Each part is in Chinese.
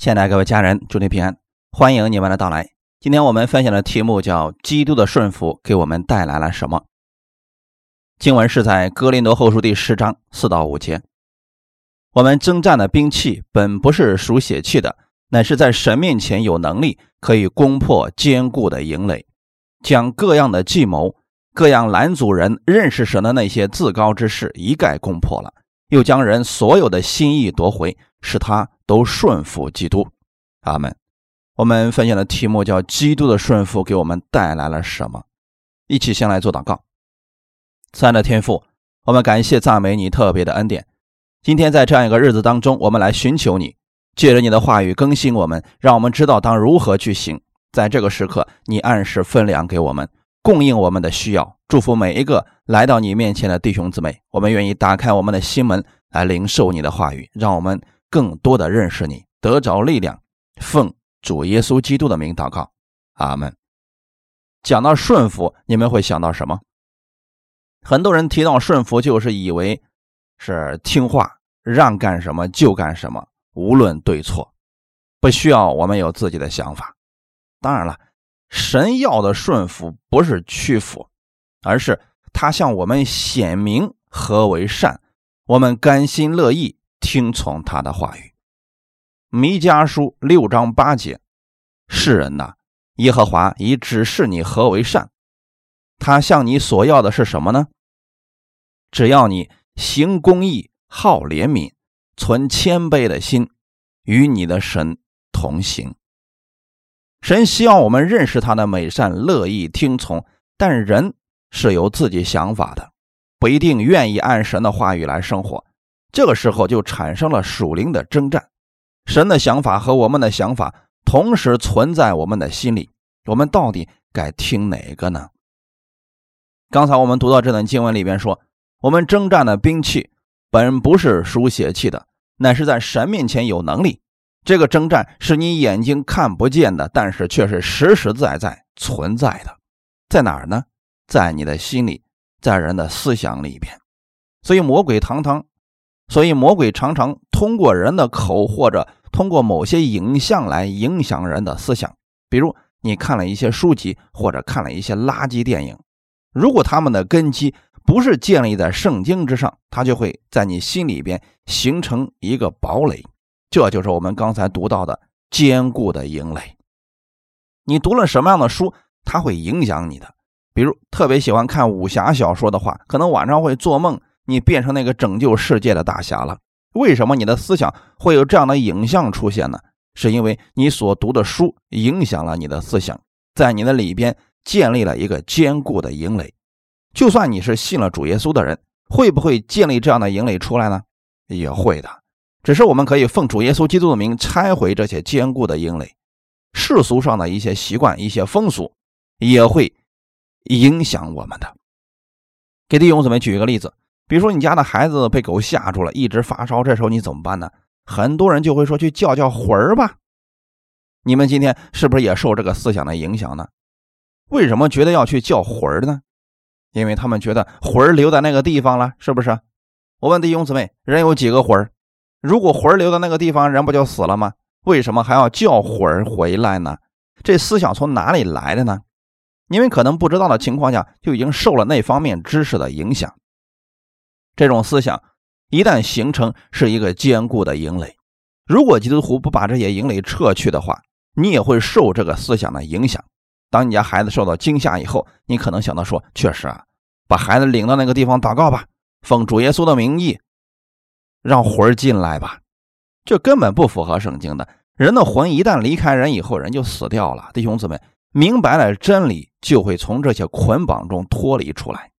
亲爱的各位家人，祝你平安，欢迎你们的到来。今天我们分享的题目叫“基督的顺服给我们带来了什么”。经文是在哥林多后书第十章四到五节。我们征战的兵器本不是属血气的，乃是在神面前有能力，可以攻破坚固的营垒，将各样的计谋、各样拦阻人认识神的那些自高之事一概攻破了，又将人所有的心意夺回，使他。都顺服基督，阿门。我们分享的题目叫“基督的顺服给我们带来了什么”。一起先来做祷告。三的天父，我们感谢赞美你特别的恩典。今天在这样一个日子当中，我们来寻求你，借着你的话语更新我们，让我们知道当如何去行。在这个时刻，你按时分粮给我们，供应我们的需要，祝福每一个来到你面前的弟兄姊妹。我们愿意打开我们的心门来领受你的话语，让我们。更多的认识你，得着力量，奉主耶稣基督的名祷告，阿门。讲到顺服，你们会想到什么？很多人提到顺服，就是以为是听话，让干什么就干什么，无论对错，不需要我们有自己的想法。当然了，神要的顺服不是屈服，而是他向我们显明何为善，我们甘心乐意。听从他的话语，《弥迦书》六章八节：“世人呐，耶和华已指示你何为善，他向你所要的是什么呢？只要你行公义、好怜悯、存谦卑的心，与你的神同行。神希望我们认识他的美善，乐意听从。但人是有自己想法的，不一定愿意按神的话语来生活。”这个时候就产生了属灵的征战，神的想法和我们的想法同时存在我们的心里，我们到底该听哪个呢？刚才我们读到这段经文里边说，我们征战的兵器本不是属血气的，乃是在神面前有能力。这个征战是你眼睛看不见的，但是却是实实在在存在的，在哪儿呢？在你的心里，在人的思想里边。所以魔鬼堂堂。所以，魔鬼常常通过人的口，或者通过某些影像来影响人的思想。比如，你看了一些书籍，或者看了一些垃圾电影，如果他们的根基不是建立在圣经之上，它就会在你心里边形成一个堡垒。这就是我们刚才读到的坚固的营垒。你读了什么样的书，它会影响你的。比如，特别喜欢看武侠小说的话，可能晚上会做梦。你变成那个拯救世界的大侠了？为什么你的思想会有这样的影像出现呢？是因为你所读的书影响了你的思想，在你的里边建立了一个坚固的营垒。就算你是信了主耶稣的人，会不会建立这样的营垒出来呢？也会的。只是我们可以奉主耶稣基督的名拆毁这些坚固的营垒。世俗上的一些习惯、一些风俗也会影响我们的。给弟兄姊妹举一个例子。比如说，你家的孩子被狗吓住了，一直发烧，这时候你怎么办呢？很多人就会说去叫叫魂儿吧。你们今天是不是也受这个思想的影响呢？为什么觉得要去叫魂儿呢？因为他们觉得魂儿留在那个地方了，是不是？我问弟兄姊妹，人有几个魂儿？如果魂儿留在那个地方，人不就死了吗？为什么还要叫魂儿回来呢？这思想从哪里来的呢？因为可能不知道的情况下，就已经受了那方面知识的影响。这种思想一旦形成，是一个坚固的营垒。如果基督徒不把这些营垒撤去的话，你也会受这个思想的影响。当你家孩子受到惊吓以后，你可能想到说：“确实啊，把孩子领到那个地方祷告吧，奉主耶稣的名义，让魂儿进来吧。”这根本不符合圣经的。人的魂一旦离开人以后，人就死掉了。弟兄姊妹，明白了真理，就会从这些捆绑中脱离出来。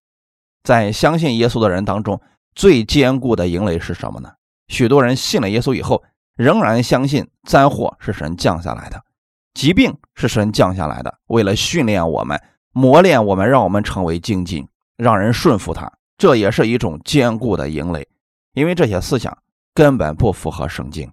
在相信耶稣的人当中，最坚固的营垒是什么呢？许多人信了耶稣以后，仍然相信灾祸是神降下来的，疾病是神降下来的，为了训练我们、磨练我们，让我们成为精进，让人顺服他。这也是一种坚固的营垒，因为这些思想根本不符合圣经。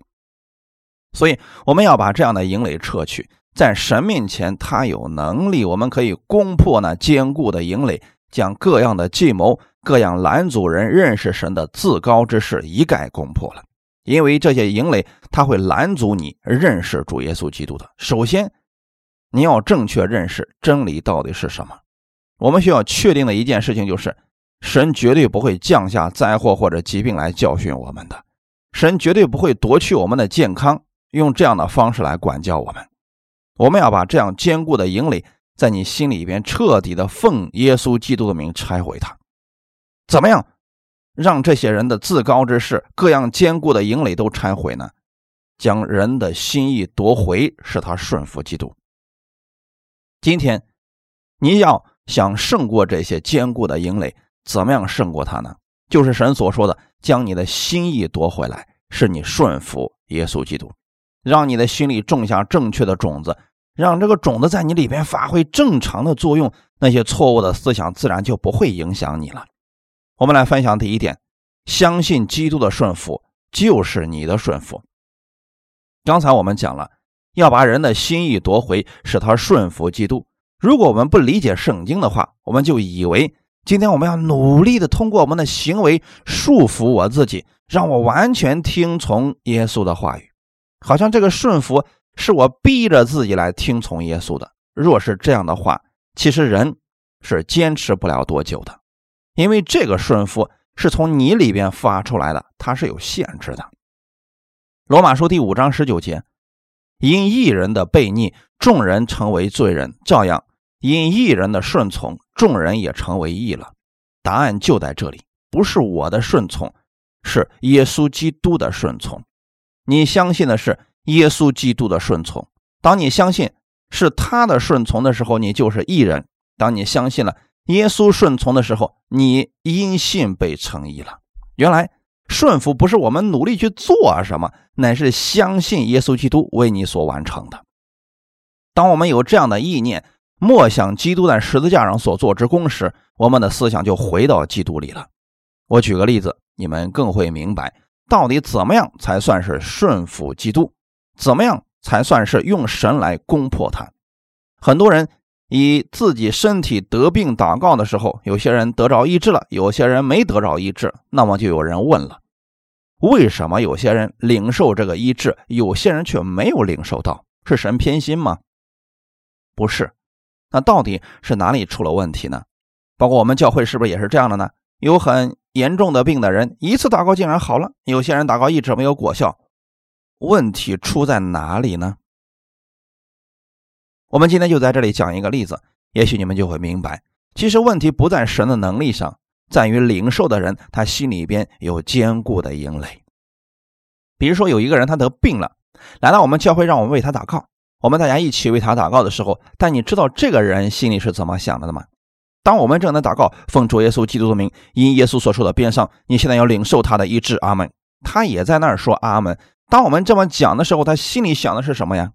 所以，我们要把这样的营垒撤去，在神面前，他有能力，我们可以攻破那坚固的营垒。将各样的计谋、各样拦阻人认识神的自高之事一概攻破了，因为这些营垒它会拦阻你认识主耶稣基督的。首先，你要正确认识真理到底是什么。我们需要确定的一件事情就是，神绝对不会降下灾祸或者疾病来教训我们的，神绝对不会夺去我们的健康，用这样的方式来管教我们。我们要把这样坚固的营垒在你心里边彻底的奉耶稣基督的名拆毁它。怎么样，让这些人的自高之事、各样坚固的营垒都拆毁呢？将人的心意夺回，使他顺服基督。今天，你要。想胜过这些坚固的营垒，怎么样胜过他呢？就是神所说的，将你的心意夺回来，是你顺服耶稣基督，让你的心里种下正确的种子，让这个种子在你里边发挥正常的作用，那些错误的思想自然就不会影响你了。我们来分享第一点：相信基督的顺服就是你的顺服。刚才我们讲了，要把人的心意夺回，使他顺服基督。如果我们不理解圣经的话，我们就以为今天我们要努力的通过我们的行为束缚我自己，让我完全听从耶稣的话语，好像这个顺服是我逼着自己来听从耶稣的。若是这样的话，其实人是坚持不了多久的，因为这个顺服是从你里边发出来的，它是有限制的。罗马书第五章十九节，因一人的悖逆，众人成为罪人，照样。因一人的顺从，众人也成为义了。答案就在这里，不是我的顺从，是耶稣基督的顺从。你相信的是耶稣基督的顺从。当你相信是他的顺从的时候，你就是义人。当你相信了耶稣顺从的时候，你因信被称义了。原来顺服不是我们努力去做什么，乃是相信耶稣基督为你所完成的。当我们有这样的意念。默想基督在十字架上所做之功时，我们的思想就回到基督里了。我举个例子，你们更会明白到底怎么样才算是顺服基督，怎么样才算是用神来攻破他。很多人以自己身体得病祷告的时候，有些人得着医治了，有些人没得着医治。那么就有人问了：为什么有些人领受这个医治，有些人却没有领受到？是神偏心吗？不是。那到底是哪里出了问题呢？包括我们教会是不是也是这样的呢？有很严重的病的人，一次祷告竟然好了；有些人祷告一直没有果效，问题出在哪里呢？我们今天就在这里讲一个例子，也许你们就会明白，其实问题不在神的能力上，在于领受的人他心里边有坚固的营垒。比如说有一个人他得病了，来到我们教会，让我们为他祷告。我们大家一起为他祷告的时候，但你知道这个人心里是怎么想的吗？当我们正在祷告，奉主耶稣基督的名，因耶稣所说的边上，你现在要领受他的医治，阿门。他也在那儿说阿门。当我们这么讲的时候，他心里想的是什么呀？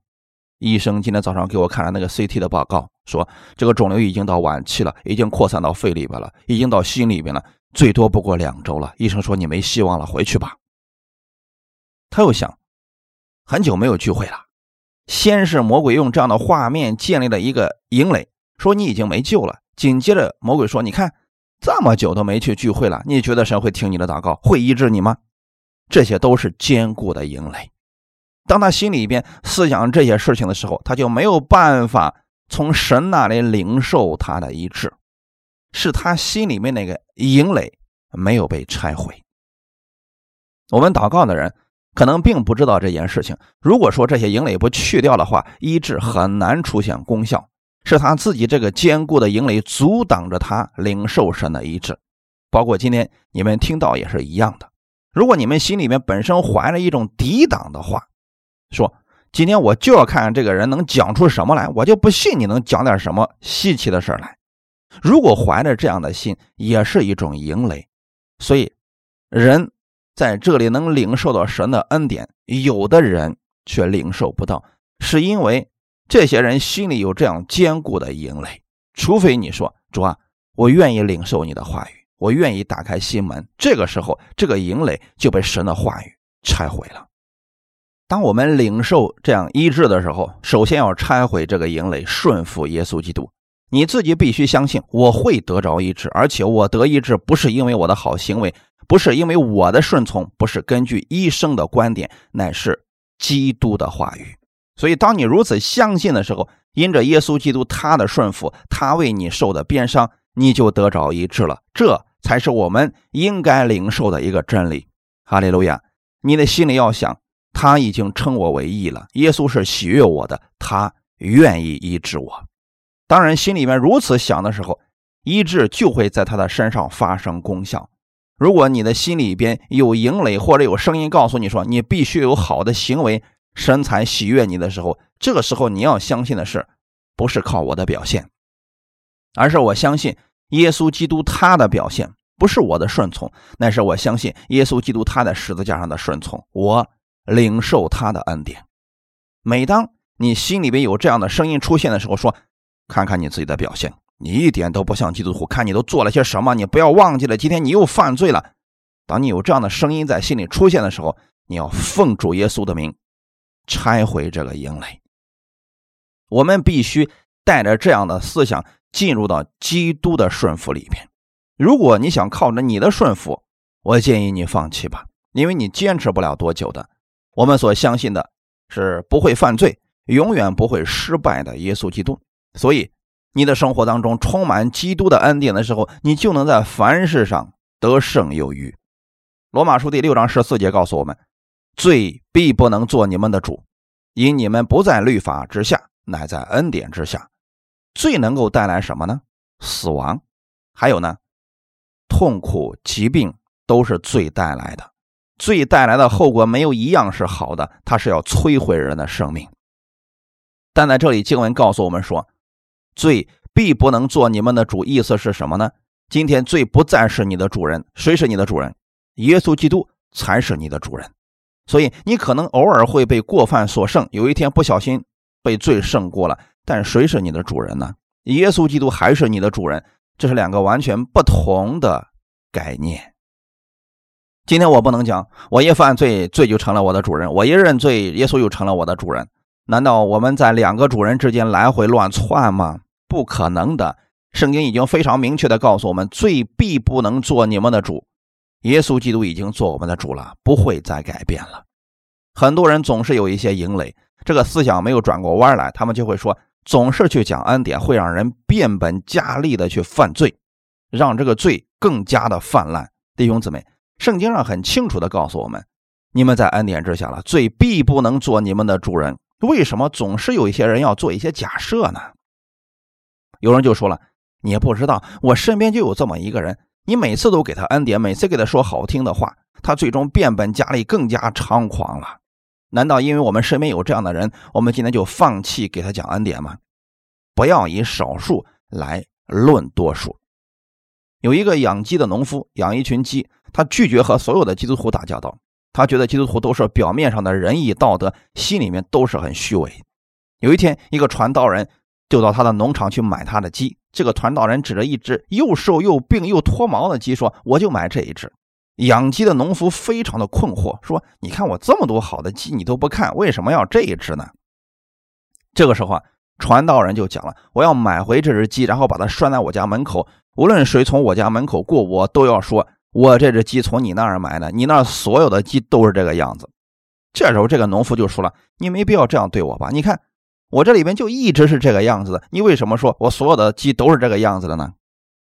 医生今天早上给我看了那个 CT 的报告，说这个肿瘤已经到晚期了，已经扩散到肺里边了，已经到心里边了，最多不过两周了。医生说你没希望了，回去吧。他又想，很久没有聚会了。先是魔鬼用这样的画面建立了一个营垒，说你已经没救了。紧接着魔鬼说：“你看，这么久都没去聚会了，你觉得神会听你的祷告，会医治你吗？”这些都是坚固的营垒。当他心里边思想这些事情的时候，他就没有办法从神那里领受他的医治，是他心里面那个营垒没有被拆毁。我们祷告的人。可能并不知道这件事情。如果说这些营垒不去掉的话，医治很难出现功效。是他自己这个坚固的营垒阻挡着他领受神的医治。包括今天你们听到也是一样的。如果你们心里面本身怀了一种抵挡的话，说今天我就要看看这个人能讲出什么来，我就不信你能讲点什么稀奇的事来。如果怀着这样的心，也是一种营垒。所以人。在这里能领受到神的恩典，有的人却领受不到，是因为这些人心里有这样坚固的营垒。除非你说主啊，我愿意领受你的话语，我愿意打开心门，这个时候这个营垒就被神的话语拆毁了。当我们领受这样医治的时候，首先要拆毁这个营垒，顺服耶稣基督。你自己必须相信，我会得着医治，而且我得医治不是因为我的好行为。不是因为我的顺从，不是根据医生的观点，乃是基督的话语。所以，当你如此相信的时候，因着耶稣基督他的顺服，他为你受的鞭伤，你就得着医治了。这才是我们应该领受的一个真理。哈利路亚！你的心里要想，他已经称我为义了。耶稣是喜悦我的，他愿意医治我。当然，心里面如此想的时候，医治就会在他的身上发生功效。如果你的心里边有营垒，或者有声音告诉你说你必须有好的行为。身材喜悦你的时候，这个时候你要相信的是，不是靠我的表现，而是我相信耶稣基督他的表现，不是我的顺从，乃是我相信耶稣基督他在十字架上的顺从，我领受他的恩典。每当你心里边有这样的声音出现的时候，说，看看你自己的表现，你一点都不像基督徒，看你都做了些什么，你不要忘记了，今天你又犯罪了。当你有这样的声音在心里出现的时候，你要奉主耶稣的名。拆毁这个营垒，我们必须带着这样的思想进入到基督的顺服里边。如果你想靠着你的顺服，我建议你放弃吧，因为你坚持不了多久的。我们所相信的是不会犯罪、永远不会失败的耶稣基督。所以，你的生活当中充满基督的恩典的时候，你就能在凡事上得胜有余。罗马书第六章十四节告诉我们。罪必不能做你们的主，因你们不在律法之下，乃在恩典之下。罪能够带来什么呢？死亡，还有呢，痛苦、疾病都是罪带来的。罪带来的后果没有一样是好的，它是要摧毁人的生命。但在这里经文告诉我们说，罪必不能做你们的主，意思是什么呢？今天罪不再是你的主人，谁是你的主人？耶稣基督才是你的主人。所以你可能偶尔会被过犯所胜，有一天不小心被罪胜过了，但谁是你的主人呢？耶稣基督还是你的主人，这是两个完全不同的概念。今天我不能讲，我一犯罪，罪就成了我的主人；我一认罪，耶稣又成了我的主人。难道我们在两个主人之间来回乱窜吗？不可能的。圣经已经非常明确的告诉我们，罪必不能做你们的主。耶稣基督已经做我们的主了，不会再改变了。很多人总是有一些营垒，这个思想没有转过弯来，他们就会说，总是去讲恩典，会让人变本加厉的去犯罪，让这个罪更加的泛滥。弟兄姊妹，圣经上很清楚的告诉我们，你们在恩典之下了，罪必不能做你们的主人。为什么总是有一些人要做一些假设呢？有人就说了，你不知道，我身边就有这么一个人。你每次都给他恩典，每次给他说好听的话，他最终变本加厉，更加猖狂了。难道因为我们身边有这样的人，我们今天就放弃给他讲恩典吗？不要以少数来论多数。有一个养鸡的农夫，养一群鸡，他拒绝和所有的基督徒打交道，他觉得基督徒都是表面上的仁义道德，心里面都是很虚伪。有一天，一个传道人就到他的农场去买他的鸡。这个传道人指着一只又瘦又病又脱毛的鸡说：“我就买这一只。”养鸡的农夫非常的困惑，说：“你看我这么多好的鸡，你都不看，为什么要这一只呢？”这个时候啊，传道人就讲了：“我要买回这只鸡，然后把它拴在我家门口，无论谁从我家门口过，我都要说，我这只鸡从你那儿买的，你那儿所有的鸡都是这个样子。”这时候，这个农夫就说了：“你没必要这样对我吧？你看。”我这里边就一直是这个样子的，你为什么说我所有的鸡都是这个样子的呢？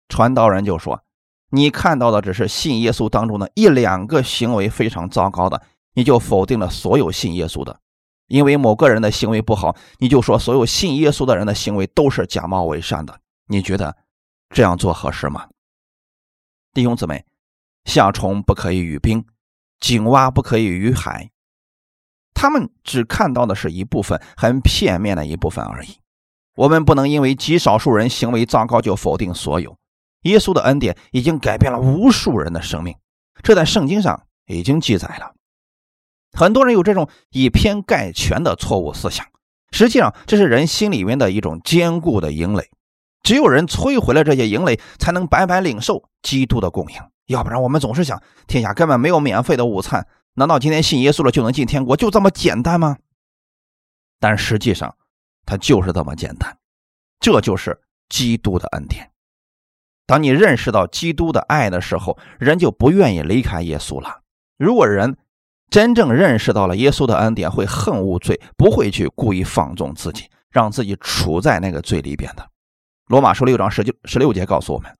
传道人就说：“你看到的只是信耶稣当中的一两个行为非常糟糕的，你就否定了所有信耶稣的。因为某个人的行为不好，你就说所有信耶稣的人的行为都是假冒伪善的。你觉得这样做合适吗？”弟兄姊妹，夏虫不可以语冰，井蛙不可以语海。他们只看到的是一部分，很片面的一部分而已。我们不能因为极少数人行为糟糕就否定所有。耶稣的恩典已经改变了无数人的生命，这在圣经上已经记载了。很多人有这种以偏概全的错误思想，实际上这是人心里面的一种坚固的营垒。只有人摧毁了这些营垒，才能白白领受基督的供应。要不然，我们总是想，天下根本没有免费的午餐。难道今天信耶稣了就能进天国？就这么简单吗？但实际上，它就是这么简单。这就是基督的恩典。当你认识到基督的爱的时候，人就不愿意离开耶稣了。如果人真正认识到了耶稣的恩典，会恨恶罪，不会去故意放纵自己，让自己处在那个罪里边的。罗马书六章十九十六节告诉我们：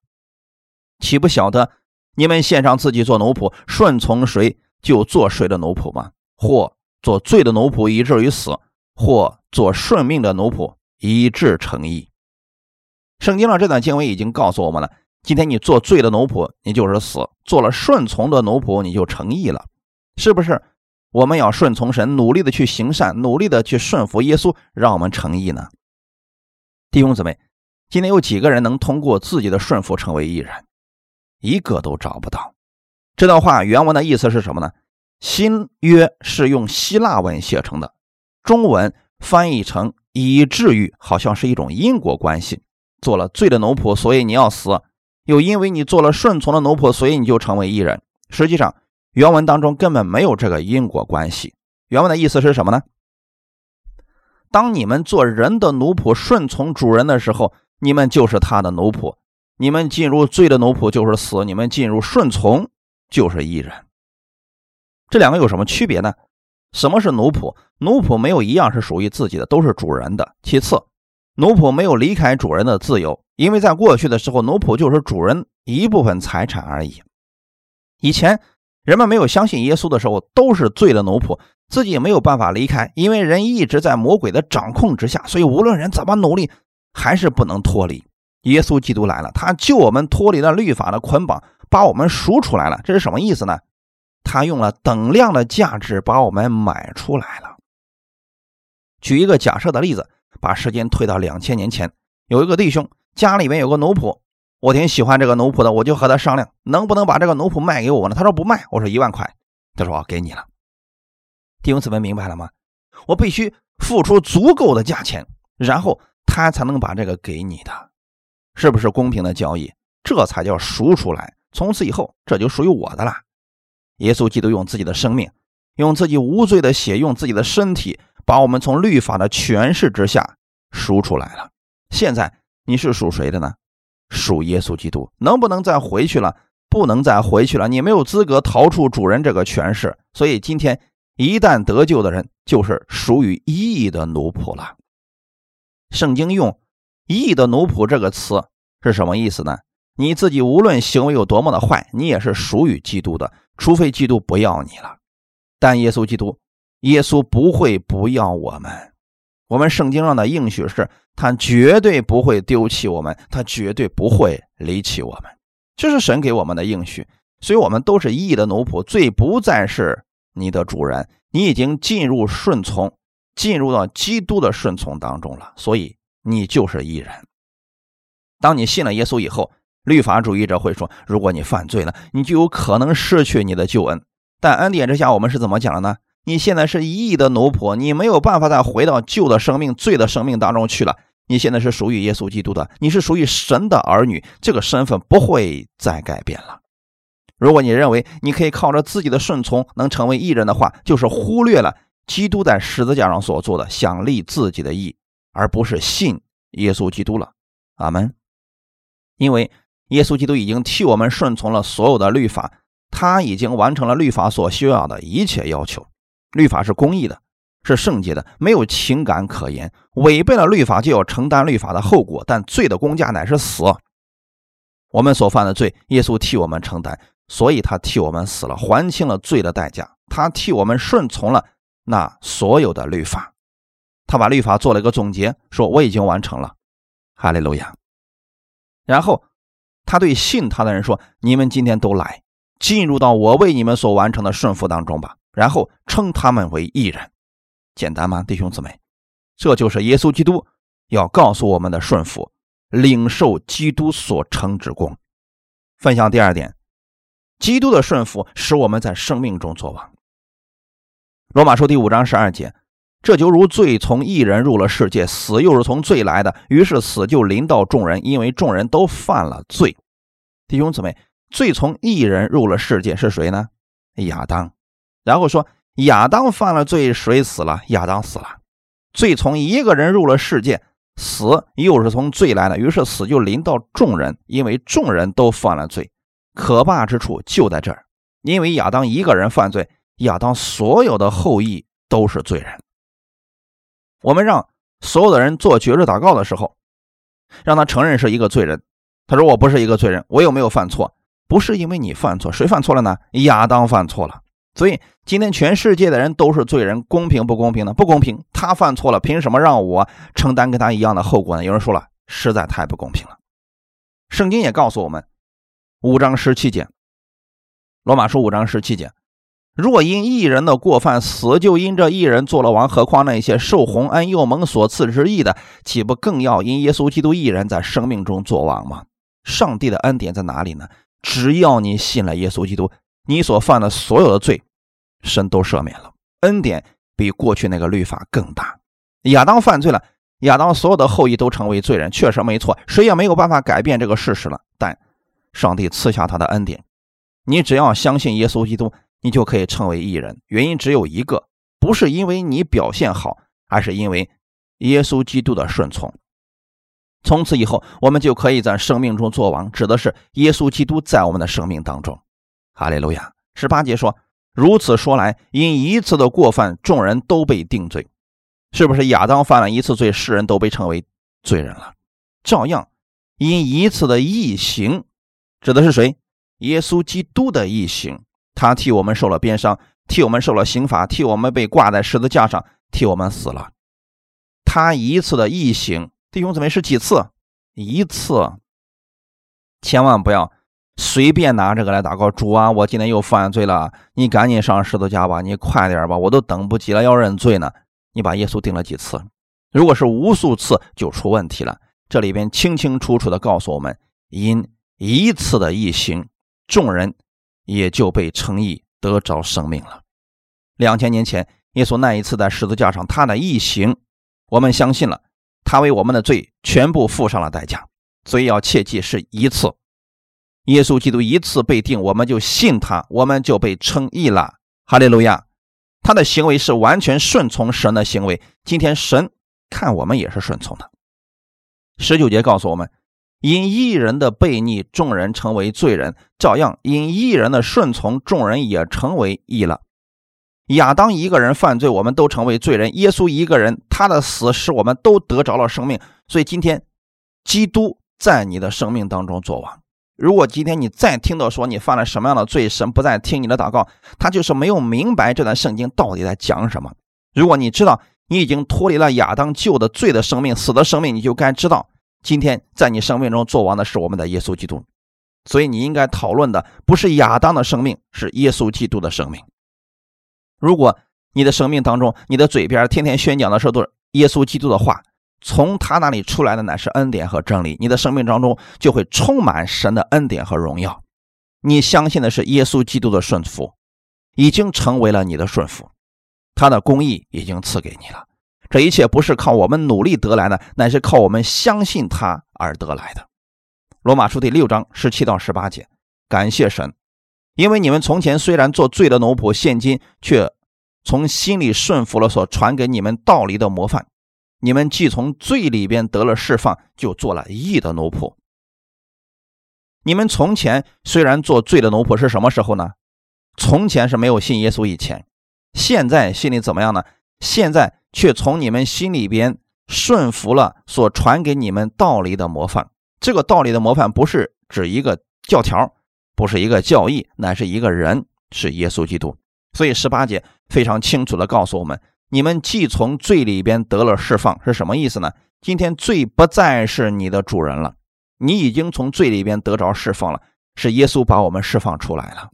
岂不晓得你们献上自己做奴仆，顺从谁就做谁的奴仆吗？或做罪的奴仆以至于死，或做顺命的奴仆以致成义。圣经上这段经文已经告诉我们了：今天你做罪的奴仆，你就是死；做了顺从的奴仆，你就成义了。是不是我们要顺从神，努力的去行善，努力的去顺服耶稣，让我们成义呢？弟兄姊妹，今天有几个人能通过自己的顺服成为义人？一个都找不到。这段话原文的意思是什么呢？新约是用希腊文写成的，中文翻译成以至于，好像是一种因果关系。做了罪的奴仆，所以你要死；又因为你做了顺从的奴仆，所以你就成为义人。实际上。原文当中根本没有这个因果关系。原文的意思是什么呢？当你们做人的奴仆，顺从主人的时候，你们就是他的奴仆；你们进入罪的奴仆就是死；你们进入顺从就是义人。这两个有什么区别呢？什么是奴仆？奴仆没有一样是属于自己的，都是主人的。其次，奴仆没有离开主人的自由，因为在过去的时候，奴仆就是主人一部分财产而已。以前。人们没有相信耶稣的时候，都是罪的奴仆，自己没有办法离开，因为人一直在魔鬼的掌控之下，所以无论人怎么努力，还是不能脱离。耶稣基督来了，他救我们脱离了律法的捆绑，把我们赎出来了。这是什么意思呢？他用了等量的价值把我们买出来了。举一个假设的例子，把时间推到两千年前，有一个弟兄家里面有个奴仆。我挺喜欢这个奴仆的，我就和他商量，能不能把这个奴仆卖给我呢？他说不卖。我说一万块，他说我给你了。弟兄姊妹明白了吗？我必须付出足够的价钱，然后他才能把这个给你的，是不是公平的交易？这才叫赎出来。从此以后，这就属于我的了。耶稣基督用自己的生命，用自己无罪的血，用自己的身体，把我们从律法的权势之下赎出来了。现在你是属谁的呢？属耶稣基督，能不能再回去了？不能再回去了。你没有资格逃出主人这个权势。所以今天一旦得救的人，就是属于义的奴仆了。圣经用“义的奴仆”这个词是什么意思呢？你自己无论行为有多么的坏，你也是属于基督的，除非基督不要你了。但耶稣基督，耶稣不会不要我们。我们圣经上的应许是，他绝对不会丢弃我们，他绝对不会离弃我们，这是神给我们的应许。所以，我们都是义的奴仆，罪不再是你的主人，你已经进入顺从，进入到基督的顺从当中了，所以你就是义人。当你信了耶稣以后，律法主义者会说，如果你犯罪了，你就有可能失去你的救恩。但恩典之下，我们是怎么讲的呢？你现在是义的奴仆，你没有办法再回到旧的生命、罪的生命当中去了。你现在是属于耶稣基督的，你是属于神的儿女，这个身份不会再改变了。如果你认为你可以靠着自己的顺从能成为义人的话，就是忽略了基督在十字架上所做的，想立自己的义，而不是信耶稣基督了。阿门。因为耶稣基督已经替我们顺从了所有的律法，他已经完成了律法所需要的一切要求。律法是公义的，是圣洁的，没有情感可言。违背了律法，就要承担律法的后果。但罪的公价乃是死。我们所犯的罪，耶稣替我们承担，所以他替我们死了，还清了罪的代价。他替我们顺从了那所有的律法。他把律法做了一个总结，说我已经完成了。哈利路亚。然后他对信他的人说：“你们今天都来，进入到我为你们所完成的顺服当中吧。”然后称他们为义人，简单吗，弟兄姊妹？这就是耶稣基督要告诉我们的顺服，领受基督所成之功。分享第二点，基督的顺服使我们在生命中作王。罗马书第五章十二节，这就如罪从一人入了世界，死又是从罪来的，于是死就临到众人，因为众人都犯了罪。弟兄姊妹，罪从一人入了世界是谁呢？亚当。然后说亚当犯了罪，谁死了？亚当死了。罪从一个人入了世界，死又是从罪来的，于是死就临到众人，因为众人都犯了罪。可怕之处就在这儿，因为亚当一个人犯罪，亚当所有的后裔都是罪人。我们让所有的人做绝志祷告的时候，让他承认是一个罪人。他说：“我不是一个罪人，我有没有犯错？不是因为你犯错，谁犯错了呢？亚当犯错了。所以今天全世界的人都是罪人，公平不公平呢？不公平。他犯错了，凭什么让我承担跟他一样的后果呢？有人说了，实在太不公平了。圣经也告诉我们，五章十七节，罗马书五章十七节。”若因一人的过犯死，就因这一人做了王，何况那些受洪恩又蒙所赐之义的，岂不更要因耶稣基督一人在生命中作王吗？上帝的恩典在哪里呢？只要你信了耶稣基督，你所犯的所有的罪，神都赦免了。恩典比过去那个律法更大。亚当犯罪了，亚当所有的后裔都成为罪人，确实没错，谁也没有办法改变这个事实了。但上帝赐下他的恩典，你只要相信耶稣基督。你就可以称为艺人，原因只有一个，不是因为你表现好，而是因为耶稣基督的顺从。从此以后，我们就可以在生命中作王，指的是耶稣基督在我们的生命当中。哈利路亚。十八节说：“如此说来，因一次的过犯，众人都被定罪。”是不是亚当犯了一次罪，世人都被称为罪人了？照样，因一次的异行，指的是谁？耶稣基督的异行。他替我们受了鞭伤，替我们受了刑罚，替我们被挂在十字架上，替我们死了。他一次的异行，弟兄姊妹是几次？一次。千万不要随便拿这个来祷告。主啊，我今天又犯罪了，你赶紧上十字架吧，你快点吧，我都等不及了，要认罪呢。你把耶稣定了几次？如果是无数次，就出问题了。这里边清清楚楚的告诉我们，因一次的异行，众人。也就被称义得着生命了。两千年前，耶稣那一次在十字架上，他的义行，我们相信了，他为我们的罪全部付上了代价。所以要切记，是一次，耶稣基督一次被定，我们就信他，我们就被称义了。哈利路亚！他的行为是完全顺从神的行为。今天神看我们也是顺从的。十九节告诉我们。因一人的悖逆，众人成为罪人；照样因一人的顺从，众人也成为义了。亚当一个人犯罪，我们都成为罪人；耶稣一个人，他的死使我们都得着了生命。所以今天，基督在你的生命当中作王。如果今天你再听到说你犯了什么样的罪，神不再听你的祷告，他就是没有明白这段圣经到底在讲什么。如果你知道你已经脱离了亚当旧的罪的生命、死的生命，你就该知道。今天在你生命中做王的是我们的耶稣基督，所以你应该讨论的不是亚当的生命，是耶稣基督的生命。如果你的生命当中，你的嘴边天天宣讲的是都是耶稣基督的话，从他那里出来的乃是恩典和真理，你的生命当中就会充满神的恩典和荣耀。你相信的是耶稣基督的顺服，已经成为了你的顺服，他的公义已经赐给你了。这一切不是靠我们努力得来的，乃是靠我们相信他而得来的。罗马书第六章十七到十八节，感谢神，因为你们从前虽然做罪的奴仆，现今却从心里顺服了所传给你们道理的模范。你们既从罪里边得了释放，就做了义的奴仆。你们从前虽然做罪的奴仆，是什么时候呢？从前是没有信耶稣以前。现在心里怎么样呢？现在。却从你们心里边顺服了所传给你们道理的模范。这个道理的模范不是指一个教条，不是一个教义，乃是一个人，是耶稣基督。所以十八节非常清楚的告诉我们：你们既从罪里边得了释放，是什么意思呢？今天罪不再是你的主人了，你已经从罪里边得着释放了，是耶稣把我们释放出来了。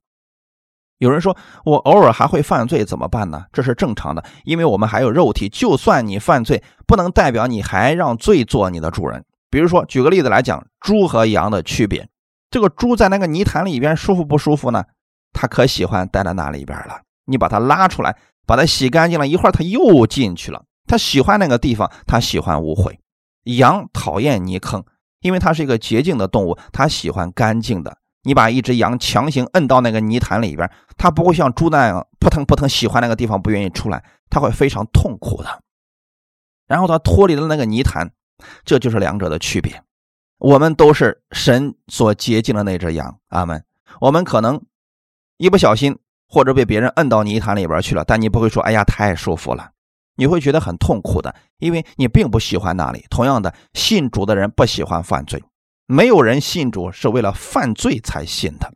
有人说我偶尔还会犯罪，怎么办呢？这是正常的，因为我们还有肉体。就算你犯罪，不能代表你还让罪做你的主人。比如说，举个例子来讲，猪和羊的区别。这个猪在那个泥潭里边舒服不舒服呢？它可喜欢待在那里边了。你把它拉出来，把它洗干净了，一会儿它又进去了。它喜欢那个地方，它喜欢污秽。羊讨厌泥坑，因为它是一个洁净的动物，它喜欢干净的。你把一只羊强行摁到那个泥潭里边，它不会像猪那样扑腾扑腾，喜欢那个地方不愿意出来，它会非常痛苦的。然后它脱离了那个泥潭，这就是两者的区别。我们都是神所洁净的那只羊，阿门。我们可能一不小心或者被别人摁到泥潭里边去了，但你不会说：“哎呀，太舒服了。”你会觉得很痛苦的，因为你并不喜欢那里。同样的，信主的人不喜欢犯罪，没有人信主是为了犯罪才信的。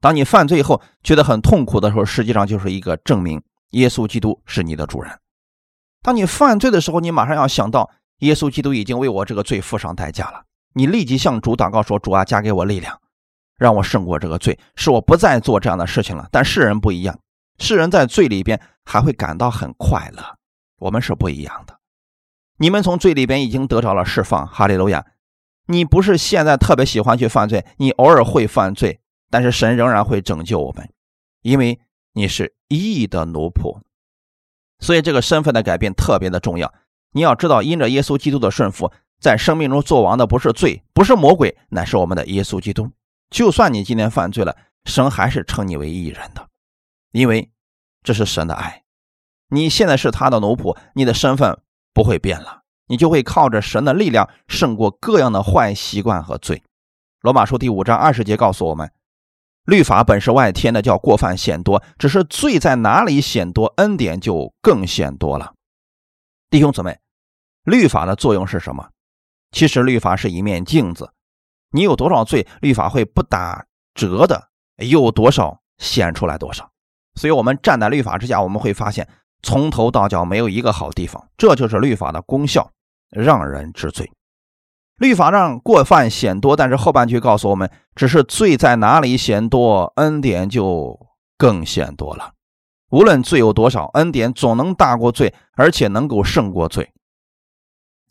当你犯罪后觉得很痛苦的时候，实际上就是一个证明耶稣基督是你的主人。当你犯罪的时候，你马上要想到耶稣基督已经为我这个罪付上代价了。你立即向主祷告说：“主啊，加给我力量，让我胜过这个罪，使我不再做这样的事情了。”但世人不一样。世人在罪里边还会感到很快乐，我们是不一样的。你们从罪里边已经得着了释放，哈利路亚！你不是现在特别喜欢去犯罪，你偶尔会犯罪，但是神仍然会拯救我们，因为你是义的奴仆。所以这个身份的改变特别的重要。你要知道，因着耶稣基督的顺服，在生命中做王的不是罪，不是魔鬼，乃是我们的耶稣基督。就算你今天犯罪了，神还是称你为义人的。因为这是神的爱，你现在是他的奴仆，你的身份不会变了，你就会靠着神的力量胜过各样的坏习惯和罪。罗马书第五章二十节告诉我们，律法本是外天的，叫过犯显多；只是罪在哪里显多，恩典就更显多了。弟兄姊妹，律法的作用是什么？其实律法是一面镜子，你有多少罪，律法会不打折的有多少显出来多少。所以，我们站在律法之下，我们会发现从头到脚没有一个好地方。这就是律法的功效，让人知罪。律法让过犯显多，但是后半句告诉我们，只是罪在哪里显多，恩典就更显多了。无论罪有多少，恩典总能大过罪，而且能够胜过罪。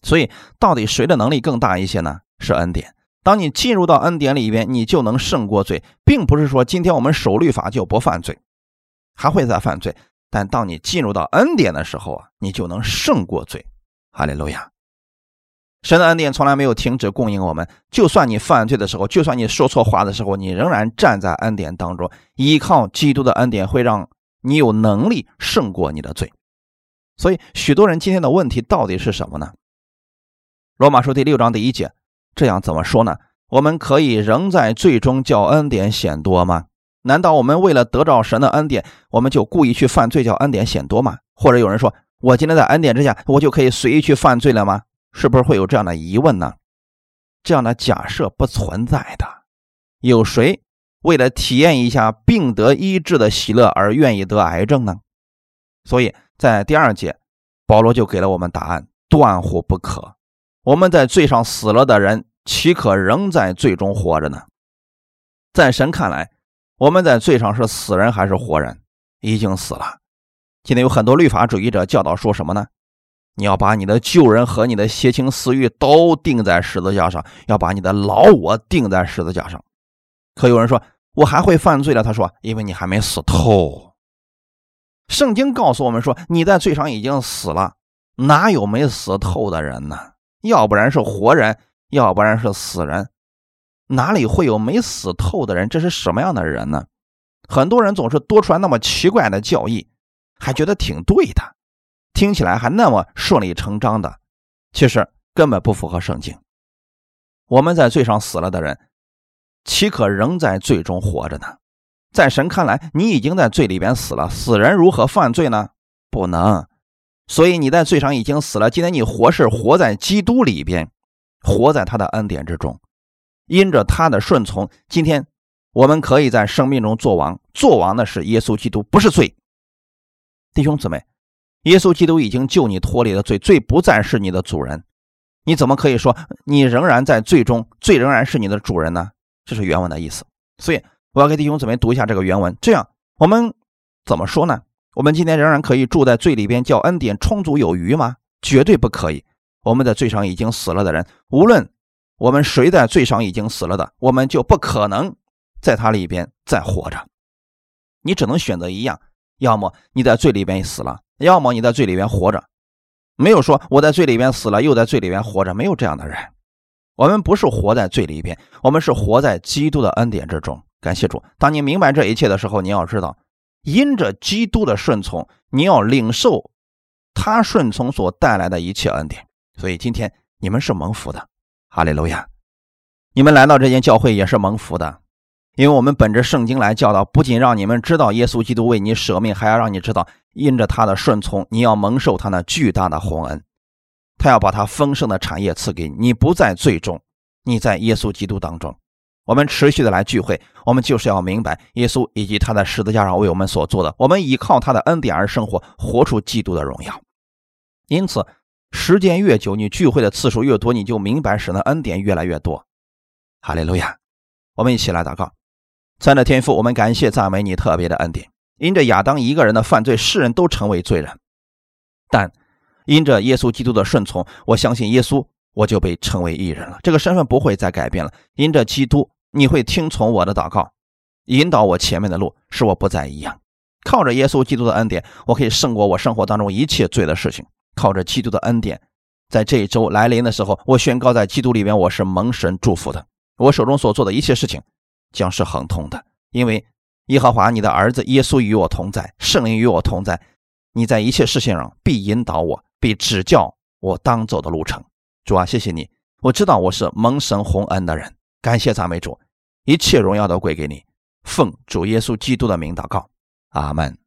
所以，到底谁的能力更大一些呢？是恩典。当你进入到恩典里边，你就能胜过罪，并不是说今天我们守律法就不犯罪。还会再犯罪，但当你进入到恩典的时候啊，你就能胜过罪。哈利路亚！神的恩典从来没有停止供应我们，就算你犯罪的时候，就算你说错话的时候，你仍然站在恩典当中，依靠基督的恩典，会让你有能力胜过你的罪。所以，许多人今天的问题到底是什么呢？罗马书第六章第一节这样怎么说呢？我们可以仍在罪中叫恩典显多吗？难道我们为了得到神的恩典，我们就故意去犯罪，叫恩典显多吗？或者有人说，我今天在恩典之下，我就可以随意去犯罪了吗？是不是会有这样的疑问呢？这样的假设不存在的。有谁为了体验一下病得医治的喜乐而愿意得癌症呢？所以在第二节，保罗就给了我们答案：断乎不可。我们在罪上死了的人，岂可仍在罪中活着呢？在神看来。我们在罪上是死人还是活人？已经死了。今天有很多律法主义者教导说什么呢？你要把你的旧人和你的邪情私欲都钉在十字架上，要把你的老我钉在十字架上。可有人说我还会犯罪了。他说，因为你还没死透。圣经告诉我们说，你在罪上已经死了，哪有没死透的人呢？要不然是活人，要不然是死人。哪里会有没死透的人？这是什么样的人呢？很多人总是多出来那么奇怪的教义，还觉得挺对的，听起来还那么顺理成章的，其实根本不符合圣经。我们在罪上死了的人，岂可仍在罪中活着呢？在神看来，你已经在罪里边死了。死人如何犯罪呢？不能。所以你在罪上已经死了。今天你活是活在基督里边，活在他的恩典之中。因着他的顺从，今天我们可以在生命中做王。做王的是耶稣基督，不是罪。弟兄姊妹，耶稣基督已经救你脱离了罪，罪不再是你的主人。你怎么可以说你仍然在罪中，罪仍然是你的主人呢？这是原文的意思。所以我要给弟兄姊妹读一下这个原文，这样我们怎么说呢？我们今天仍然可以住在罪里边，叫恩典充足有余吗？绝对不可以。我们在罪上已经死了的人，无论。我们谁在罪上已经死了的，我们就不可能在他里边再活着。你只能选择一样，要么你在罪里边死了，要么你在罪里边活着。没有说我在罪里边死了，又在罪里边活着，没有这样的人。我们不是活在罪里边，我们是活在基督的恩典之中。感谢主。当你明白这一切的时候，你要知道，因着基督的顺从，你要领受他顺从所带来的一切恩典。所以今天你们是蒙福的，哈利路亚！你们来到这间教会也是蒙福的，因为我们本着圣经来教导，不仅让你们知道耶稣基督为你舍命，还要让你知道，因着他的顺从，你要蒙受他那巨大的洪恩，他要把他丰盛的产业赐给你，你不在最终，你在耶稣基督当中。我们持续的来聚会，我们就是要明白耶稣以及他在十字架上为我们所做的。我们依靠他的恩典而生活，活出基督的荣耀。因此，时间越久，你聚会的次数越多，你就明白神的恩典越来越多。哈利路亚！我们一起来祷告。在那天父，我们感谢赞美你特别的恩典。因着亚当一个人的犯罪，世人都成为罪人；但因着耶稣基督的顺从，我相信耶稣，我就被称为义人了。这个身份不会再改变了。因着基督。你会听从我的祷告，引导我前面的路，使我不再一样。靠着耶稣基督的恩典，我可以胜过我生活当中一切罪的事情。靠着基督的恩典，在这一周来临的时候，我宣告在基督里面我是蒙神祝福的。我手中所做的一切事情将是亨通的，因为耶和华你的儿子耶稣与我同在，圣灵与我同在。你在一切事情上必引导我，必指教我当走的路程。主啊，谢谢你，我知道我是蒙神洪恩的人。感谢赞美主。一切荣耀都归给你，奉主耶稣基督的名祷告，阿门。